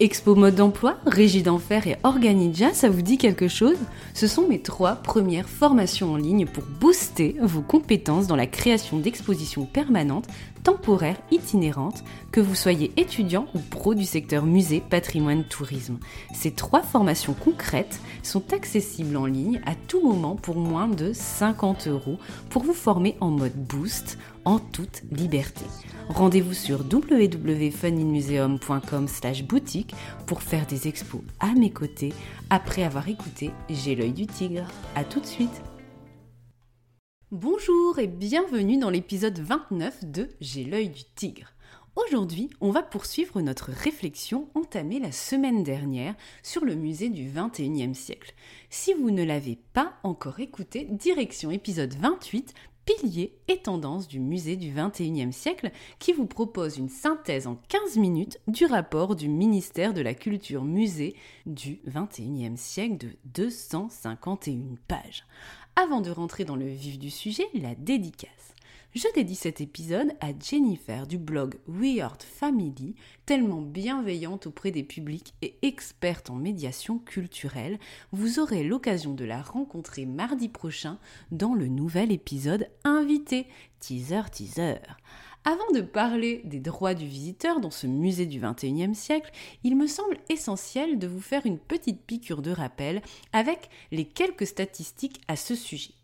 Expo mode d'emploi, Régie d'enfer et Organidja, ça vous dit quelque chose? Ce sont mes trois premières formations en ligne pour booster vos compétences dans la création d'expositions permanentes, temporaires, itinérantes, que vous soyez étudiant ou pro du secteur musée, patrimoine, tourisme. Ces trois formations concrètes sont accessibles en ligne à tout moment pour moins de 50 euros pour vous former en mode boost en toute liberté. Rendez-vous sur www.funinmuseum.com boutique pour faire des expos à mes côtés après avoir écouté J'ai l'œil du tigre. A tout de suite Bonjour et bienvenue dans l'épisode 29 de J'ai l'œil du tigre. Aujourd'hui, on va poursuivre notre réflexion entamée la semaine dernière sur le musée du 21e siècle. Si vous ne l'avez pas encore écouté, direction épisode 28 piliers et tendances du musée du XXIe siècle qui vous propose une synthèse en 15 minutes du rapport du ministère de la Culture Musée du XXIe siècle de 251 pages. Avant de rentrer dans le vif du sujet, la dédicace. Je dédie cet épisode à Jennifer du blog Weird Family, tellement bienveillante auprès des publics et experte en médiation culturelle. Vous aurez l'occasion de la rencontrer mardi prochain dans le nouvel épisode invité. Teaser, teaser. Avant de parler des droits du visiteur dans ce musée du XXIe siècle, il me semble essentiel de vous faire une petite piqûre de rappel avec les quelques statistiques à ce sujet.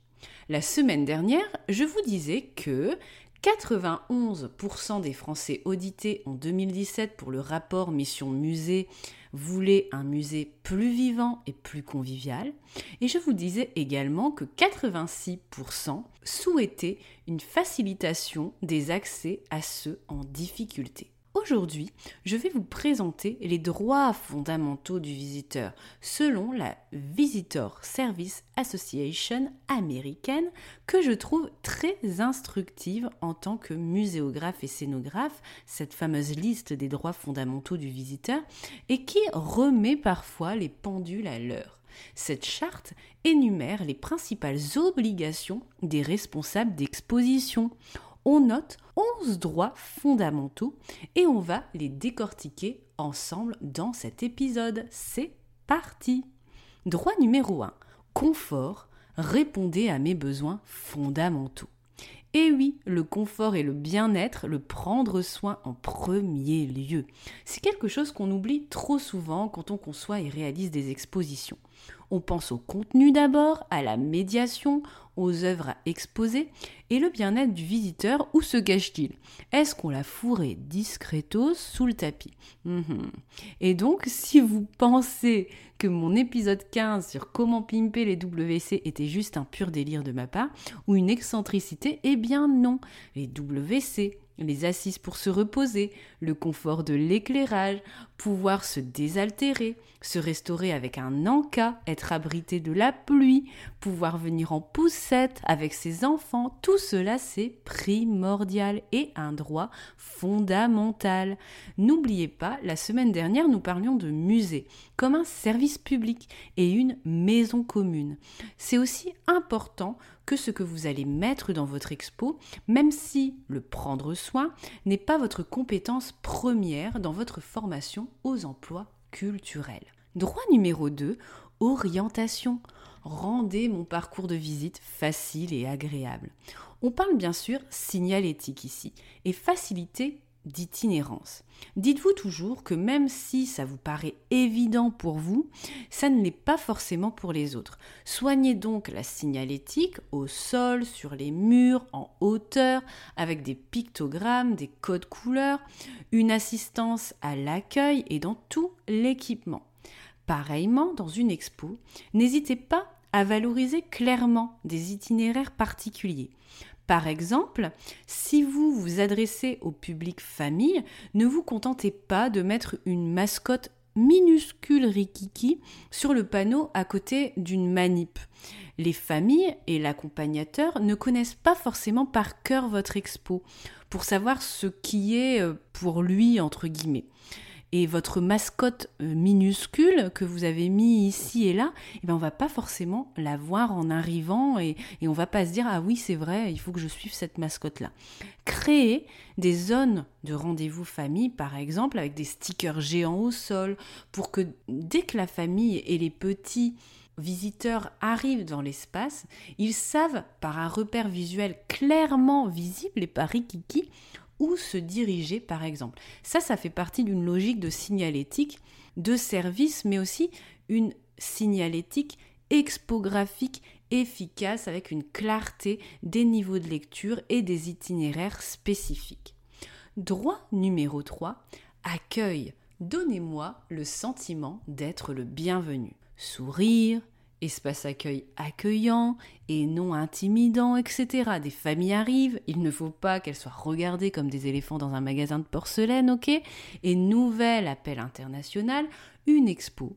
La semaine dernière, je vous disais que 91% des Français audités en 2017 pour le rapport Mission Musée voulaient un musée plus vivant et plus convivial. Et je vous disais également que 86% souhaitaient une facilitation des accès à ceux en difficulté. Aujourd'hui, je vais vous présenter les droits fondamentaux du visiteur selon la Visitor Service Association américaine que je trouve très instructive en tant que muséographe et scénographe, cette fameuse liste des droits fondamentaux du visiteur, et qui remet parfois les pendules à l'heure. Cette charte énumère les principales obligations des responsables d'exposition on note 11 droits fondamentaux et on va les décortiquer ensemble dans cet épisode. C'est parti Droit numéro 1. Confort. Répondez à mes besoins fondamentaux. Et oui, le confort et le bien-être, le prendre soin en premier lieu. C'est quelque chose qu'on oublie trop souvent quand on conçoit et réalise des expositions. On pense au contenu d'abord, à la médiation, aux œuvres à exposer et le bien-être du visiteur, où se cache-t-il Est-ce qu'on l'a fourré discretos sous le tapis? Mhm. Et donc, si vous pensez que mon épisode 15 sur comment pimper les WC était juste un pur délire de ma part, ou une excentricité, eh bien non, les WC, les assises pour se reposer, le confort de l'éclairage, pouvoir se désaltérer, se restaurer avec un encas, être abrité de la pluie, pouvoir venir en poussette avec ses enfants, tout cela c'est primordial et un droit fondamental. N'oubliez pas, la semaine dernière nous parlions de musée comme un service public et une maison commune. C'est aussi important que ce que vous allez mettre dans votre expo, même si le prendre soin n'est pas votre compétence première dans votre formation aux emplois culturels. Droit numéro 2, orientation. Rendez mon parcours de visite facile et agréable. On parle bien sûr signalétique ici, et facilité d'itinérance. Dites-vous toujours que même si ça vous paraît évident pour vous, ça ne l'est pas forcément pour les autres. Soignez donc la signalétique au sol, sur les murs, en hauteur, avec des pictogrammes, des codes couleurs, une assistance à l'accueil et dans tout l'équipement. Pareillement, dans une expo, n'hésitez pas à valoriser clairement des itinéraires particuliers. Par exemple, si vous vous adressez au public famille, ne vous contentez pas de mettre une mascotte minuscule Rikiki sur le panneau à côté d'une manip. Les familles et l'accompagnateur ne connaissent pas forcément par cœur votre expo pour savoir ce qui est euh, pour lui entre guillemets et votre mascotte euh, minuscule que vous avez mis ici et là, eh ben on va pas forcément la voir en arrivant et, et on va pas se dire ah oui c'est vrai il faut que je suive cette mascotte là. Créer des zones de rendez-vous famille par exemple avec des stickers géants au sol pour que dès que la famille et les petits visiteurs arrivent dans l'espace, ils savent par un repère visuel clairement visible et par Rikiki où se diriger par exemple. Ça, ça fait partie d'une logique de signalétique, de service, mais aussi une signalétique expographique efficace avec une clarté des niveaux de lecture et des itinéraires spécifiques. Droit numéro 3, accueil. Donnez-moi le sentiment d'être le bienvenu. Sourire, espace accueil accueillant et non intimidant, etc. Des familles arrivent, il ne faut pas qu'elles soient regardées comme des éléphants dans un magasin de porcelaine, ok? Et nouvel appel international, une expo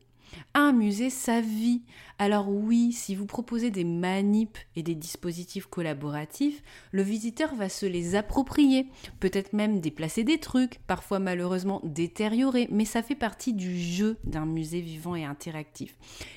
un musée, sa vie. Alors oui, si vous proposez des manips et des dispositifs collaboratifs, le visiteur va se les approprier, peut-être même déplacer des trucs, parfois malheureusement détériorés, mais ça fait partie du jeu d'un musée vivant et interactif.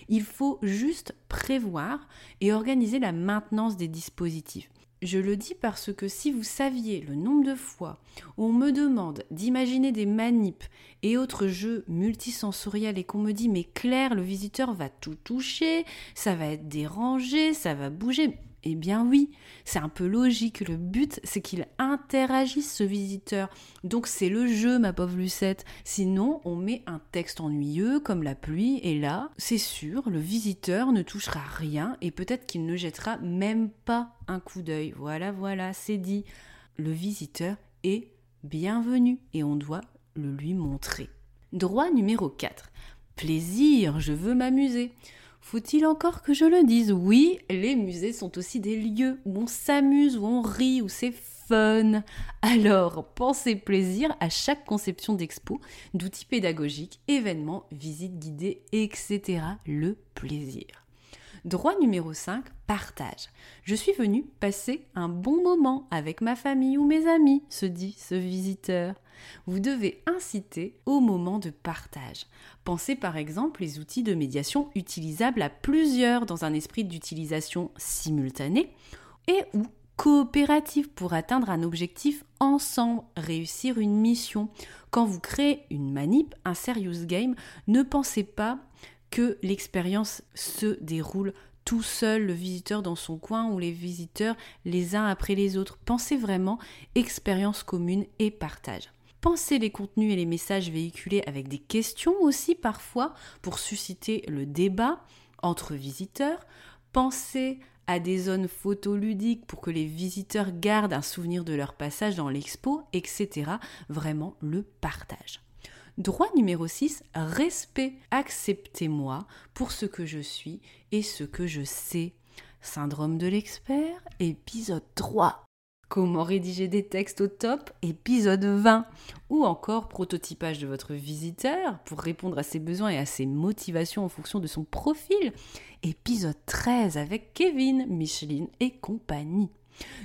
Il faut juste prévoir et organiser la maintenance des dispositifs. Je le dis parce que si vous saviez le nombre de fois où on me demande d'imaginer des manips et autres jeux multisensoriels et qu'on me dit mais Claire, le visiteur va tout toucher, ça va être dérangé, ça va bouger. Eh bien oui, c'est un peu logique. Le but, c'est qu'il interagisse ce visiteur. Donc c'est le jeu, ma pauvre Lucette. Sinon, on met un texte ennuyeux comme la pluie, et là, c'est sûr, le visiteur ne touchera rien et peut-être qu'il ne jettera même pas un coup d'œil. Voilà, voilà, c'est dit. Le visiteur est bienvenu et on doit le lui montrer. Droit numéro 4. Plaisir, je veux m'amuser. Faut-il encore que je le dise? Oui, les musées sont aussi des lieux où on s'amuse, où on rit, où c'est fun. Alors, pensez plaisir à chaque conception d'expo, d'outils pédagogiques, événements, visites guidées, etc. Le plaisir. Droit numéro 5, partage. Je suis venu passer un bon moment avec ma famille ou mes amis, se dit ce visiteur. Vous devez inciter au moment de partage. Pensez par exemple les outils de médiation utilisables à plusieurs dans un esprit d'utilisation simultanée et ou coopérative pour atteindre un objectif ensemble, réussir une mission. Quand vous créez une manip, un serious game, ne pensez pas que l'expérience se déroule tout seul, le visiteur dans son coin ou les visiteurs les uns après les autres. Pensez vraiment expérience commune et partage. Pensez les contenus et les messages véhiculés avec des questions aussi parfois pour susciter le débat entre visiteurs. Pensez à des zones photoludiques pour que les visiteurs gardent un souvenir de leur passage dans l'expo, etc. Vraiment le partage. Droit numéro 6, respect. Acceptez-moi pour ce que je suis et ce que je sais. Syndrome de l'expert, épisode 3. Comment rédiger des textes au top Épisode 20. Ou encore prototypage de votre visiteur pour répondre à ses besoins et à ses motivations en fonction de son profil. Épisode 13 avec Kevin, Micheline et compagnie.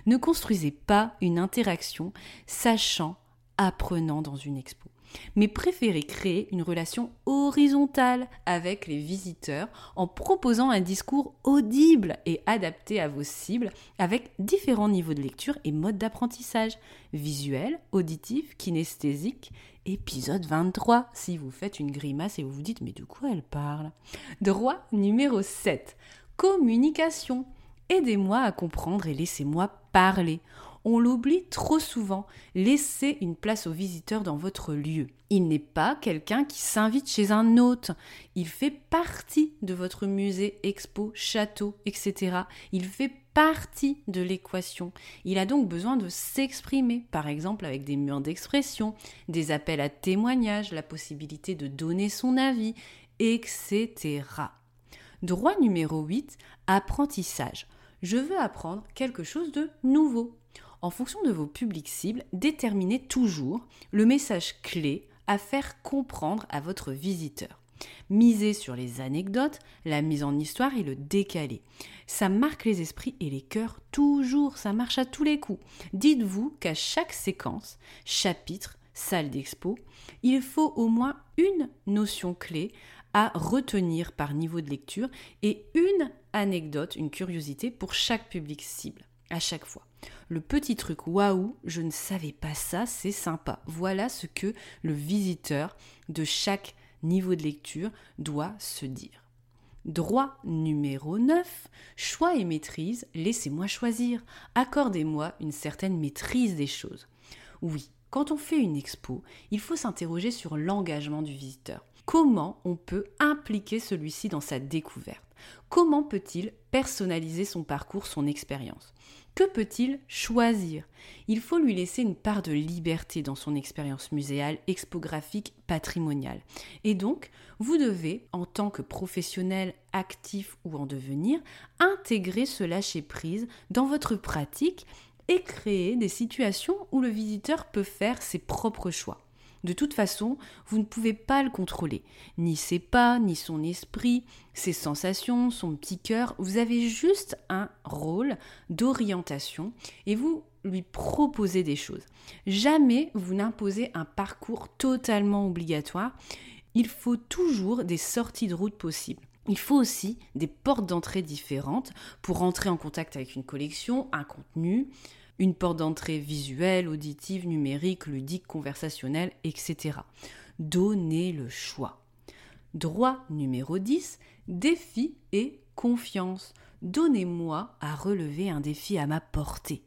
Ne construisez pas une interaction sachant, apprenant dans une expo mais préférez créer une relation horizontale avec les visiteurs en proposant un discours audible et adapté à vos cibles avec différents niveaux de lecture et modes d'apprentissage visuel, auditif, kinesthésique. Épisode 23, si vous faites une grimace et vous vous dites mais de quoi elle parle? Droit numéro 7. Communication. Aidez-moi à comprendre et laissez-moi parler. On l'oublie trop souvent. Laissez une place aux visiteurs dans votre lieu. Il n'est pas quelqu'un qui s'invite chez un hôte. Il fait partie de votre musée, expo, château, etc. Il fait partie de l'équation. Il a donc besoin de s'exprimer, par exemple avec des murs d'expression, des appels à témoignages, la possibilité de donner son avis, etc. Droit numéro 8, apprentissage. Je veux apprendre quelque chose de nouveau. En fonction de vos publics cibles, déterminez toujours le message clé à faire comprendre à votre visiteur. Misez sur les anecdotes, la mise en histoire et le décalé. Ça marque les esprits et les cœurs toujours, ça marche à tous les coups. Dites-vous qu'à chaque séquence, chapitre, salle d'expo, il faut au moins une notion clé à retenir par niveau de lecture et une anecdote, une curiosité pour chaque public cible, à chaque fois. Le petit truc waouh, je ne savais pas ça, c'est sympa. Voilà ce que le visiteur de chaque niveau de lecture doit se dire. Droit numéro 9, choix et maîtrise, laissez-moi choisir, accordez-moi une certaine maîtrise des choses. Oui, quand on fait une expo, il faut s'interroger sur l'engagement du visiteur. Comment on peut impliquer celui-ci dans sa découverte? Comment peut-il personnaliser son parcours, son expérience? Que peut-il choisir? Il faut lui laisser une part de liberté dans son expérience muséale, expographique, patrimoniale. Et donc, vous devez, en tant que professionnel actif ou en devenir, intégrer ce lâcher-prise dans votre pratique et créer des situations où le visiteur peut faire ses propres choix. De toute façon, vous ne pouvez pas le contrôler. Ni ses pas, ni son esprit, ses sensations, son petit cœur. Vous avez juste un rôle d'orientation et vous lui proposez des choses. Jamais vous n'imposez un parcours totalement obligatoire. Il faut toujours des sorties de route possibles. Il faut aussi des portes d'entrée différentes pour entrer en contact avec une collection, un contenu, une porte d'entrée visuelle, auditive, numérique, ludique, conversationnelle, etc. Donnez le choix. Droit numéro 10, défi et confiance. Donnez-moi à relever un défi à ma portée.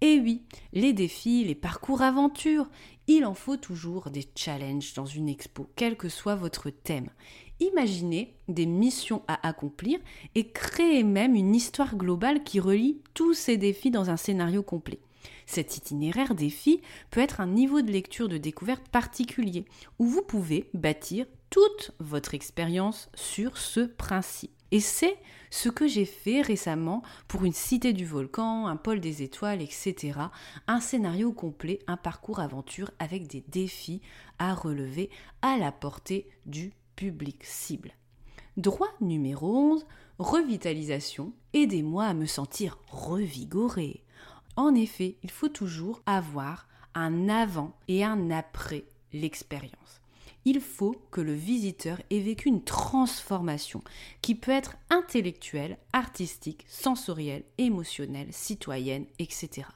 Et oui, les défis, les parcours aventures, il en faut toujours des challenges dans une expo, quel que soit votre thème. Imaginez des missions à accomplir et créez même une histoire globale qui relie tous ces défis dans un scénario complet. Cet itinéraire défi peut être un niveau de lecture de découverte particulier, où vous pouvez bâtir toute votre expérience sur ce principe. Et c'est ce que j'ai fait récemment pour une cité du volcan, un pôle des étoiles, etc. Un scénario complet, un parcours aventure avec des défis à relever à la portée du public cible. Droit numéro 11, revitalisation, aidez-moi à me sentir revigoré. En effet, il faut toujours avoir un avant et un après l'expérience. Il faut que le visiteur ait vécu une transformation qui peut être intellectuelle, artistique, sensorielle, émotionnelle, citoyenne, etc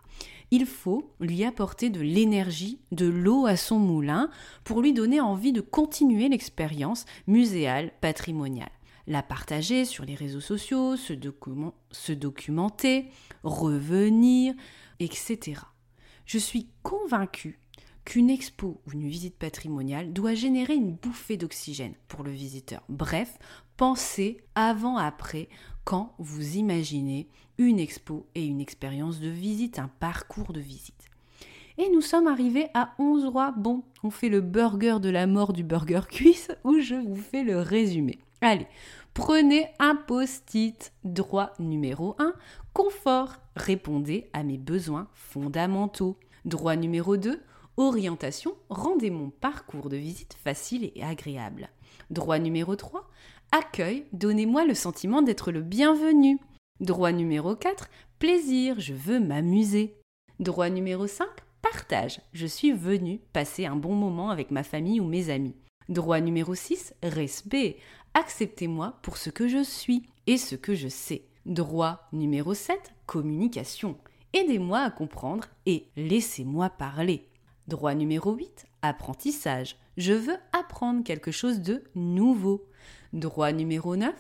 il faut lui apporter de l'énergie, de l'eau à son moulin pour lui donner envie de continuer l'expérience muséale, patrimoniale. La partager sur les réseaux sociaux, se, documenter, revenir, etc. Je suis convaincue qu'une expo ou une visite patrimoniale doit générer une bouffée d'oxygène pour le visiteur. Bref, pensez avant-après quand vous imaginez une expo et une expérience de visite, un parcours de visite. Et nous sommes arrivés à 11 rois. Bon, on fait le burger de la mort du burger cuisse ou je vous fais le résumé. Allez, prenez un post-it. Droit numéro 1, confort. Répondez à mes besoins fondamentaux. Droit numéro 2, orientation. Rendez mon parcours de visite facile et agréable. Droit numéro 3, accueil. Donnez-moi le sentiment d'être le bienvenu. Droit numéro 4, plaisir, je veux m'amuser. Droit numéro 5, partage, je suis venu passer un bon moment avec ma famille ou mes amis. Droit numéro 6, respect, acceptez-moi pour ce que je suis et ce que je sais. Droit numéro 7, communication, aidez-moi à comprendre et laissez-moi parler. Droit numéro 8, apprentissage, je veux apprendre quelque chose de nouveau. Droit numéro 9,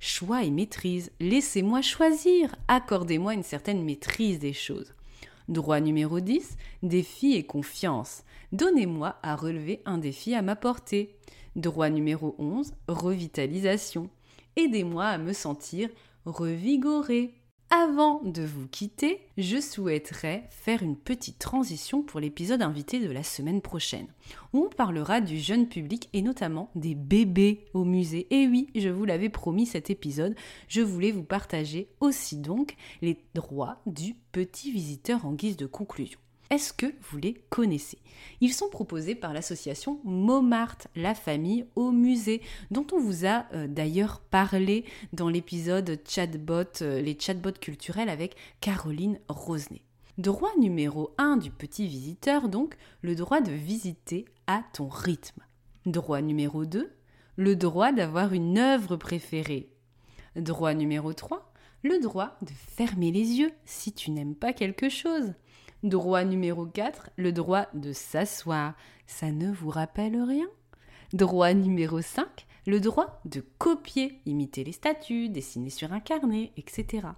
choix et maîtrise. Laissez-moi choisir. Accordez-moi une certaine maîtrise des choses. Droit numéro 10, défi et confiance. Donnez-moi à relever un défi à ma portée. Droit numéro 11, revitalisation. Aidez-moi à me sentir revigoré. Avant de vous quitter, je souhaiterais faire une petite transition pour l'épisode invité de la semaine prochaine, où on parlera du jeune public et notamment des bébés au musée. Et oui, je vous l'avais promis cet épisode, je voulais vous partager aussi donc les droits du petit visiteur en guise de conclusion. Est-ce que vous les connaissez? Ils sont proposés par l'association Montmartre, la famille au musée, dont on vous a euh, d'ailleurs parlé dans l'épisode chatbot, euh, les chatbots culturels avec Caroline Rosenet. Droit numéro 1 du petit visiteur, donc, le droit de visiter à ton rythme. Droit numéro 2, le droit d'avoir une œuvre préférée. Droit numéro 3, le droit de fermer les yeux si tu n'aimes pas quelque chose. Droit numéro 4, le droit de s'asseoir. Ça ne vous rappelle rien? Droit numéro 5, le droit de copier, imiter les statues, dessiner sur un carnet, etc.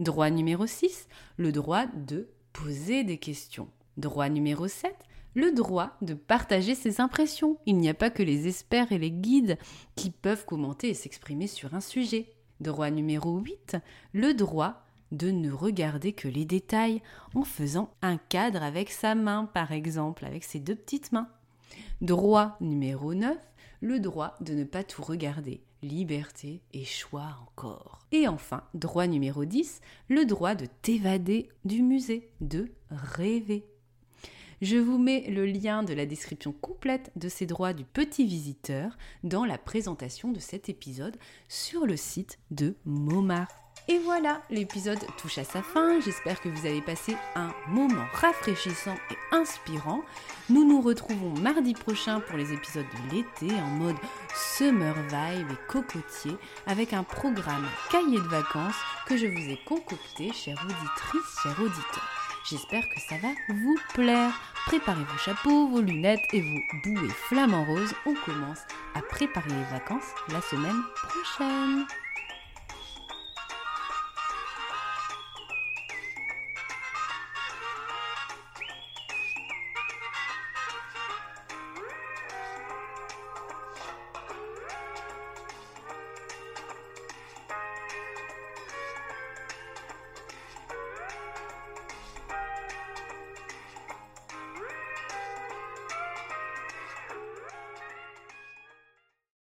Droit numéro 6, le droit de poser des questions. Droit numéro 7, le droit de partager ses impressions. Il n'y a pas que les experts et les guides qui peuvent commenter et s'exprimer sur un sujet. Droit numéro 8, le droit de ne regarder que les détails en faisant un cadre avec sa main, par exemple, avec ses deux petites mains. Droit numéro 9, le droit de ne pas tout regarder. Liberté et choix encore. Et enfin, droit numéro 10, le droit de t'évader du musée, de rêver. Je vous mets le lien de la description complète de ces droits du petit visiteur dans la présentation de cet épisode sur le site de MoMA. Et voilà, l'épisode touche à sa fin. J'espère que vous avez passé un moment rafraîchissant et inspirant. Nous nous retrouvons mardi prochain pour les épisodes de l'été en mode summer vibe et cocotier avec un programme cahier de vacances que je vous ai concocté, chère auditrice, chère auditeur. J'espère que ça va vous plaire. Préparez vos chapeaux, vos lunettes et vos bouées flamants roses. On commence à préparer les vacances la semaine prochaine.